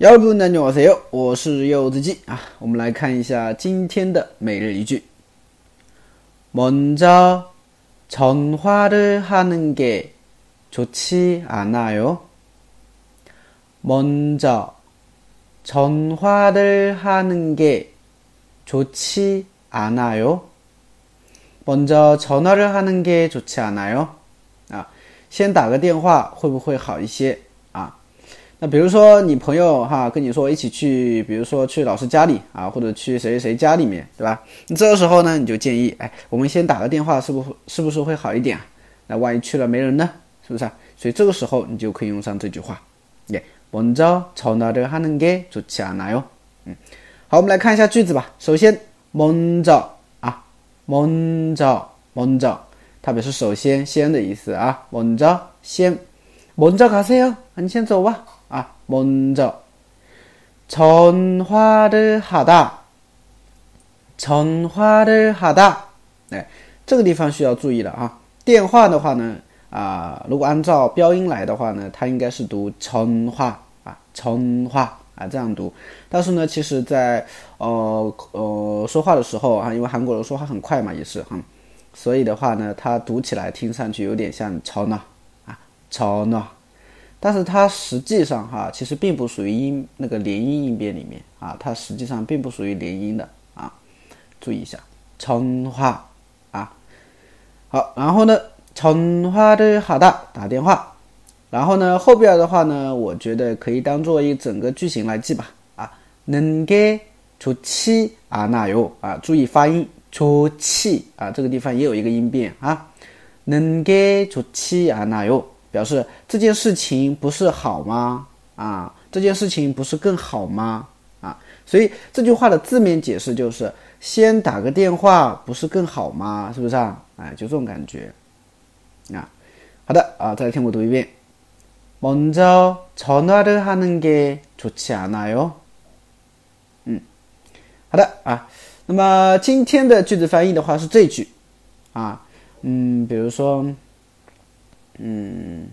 여러분안녕하세요，我是柚子鸡啊。我们来看一下今天的每日一句。먼저전화를하는게좋지않아 요。 먼저전화를하는게좋지않아 요。 먼저전화를하는게좋지않아 요。 啊，先打个电话会不会好一些？ 那比如说你朋友哈跟你说一起去，比如说去老师家里啊，或者去谁谁谁家里面，对吧？你这个时候呢，你就建议，哎，我们先打个电话，是不是不是会好一点啊？那万一去了没人呢，是不是啊？所以这个时候你就可以用上这句话，耶，먼저전화를하는게좋지않아 요。 嗯，好，我们来看一下句子吧。首先，먼저啊，먼저먼 저， 它表示首先先的意思啊，먼저先，먼저가세 요， 你先走吧。 啊，먼저전화를하 다， 전화를하 다， 哎，这个地方需要注意了啊。电话的话呢，啊，如果按照标音来的话呢，它应该是读전话啊，전话啊这样读。但是呢，其实在呃呃说话的时候啊，因为韩国人说话很快嘛，也是哈，所以的话呢，它读起来听上去有点像전呢啊，전呢。 但是它实际上哈，其实并不属于音那个连音音变里面啊，它实际上并不属于连音的啊，注意一下，成话啊，好，然后呢，成话的好的打电话，然后呢后边的话呢，我觉得可以当做一整个句型来记吧啊，能给出气啊那有啊，注意发音出气啊，这个地方也有一个音变啊，能给出气啊那有。表示这件事情不是好吗？啊，这件事情不是更好吗？啊，所以这句话的字面解释就是先打个电话不是更好吗？是不是啊？哎，就这种感觉。啊，好的啊，再来听我读一遍。먼저전화를하는게좋지않아 요。 嗯，好的啊。那么今天的句子翻译的话是这句啊，嗯，比如说。 嗯，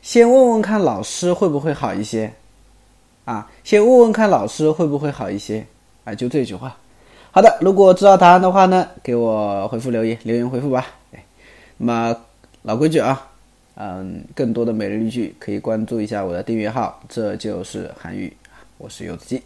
先问问看老师会不会好一些，啊，先问问看老师会不会好一些，啊，就这句话。好的，如果知道答案的话呢，给我回复留言，留言回复吧。哎，那么老规矩啊，嗯，更多的每日例句可以关注一下我的订阅号，这就是韩语，我是柚子鸡。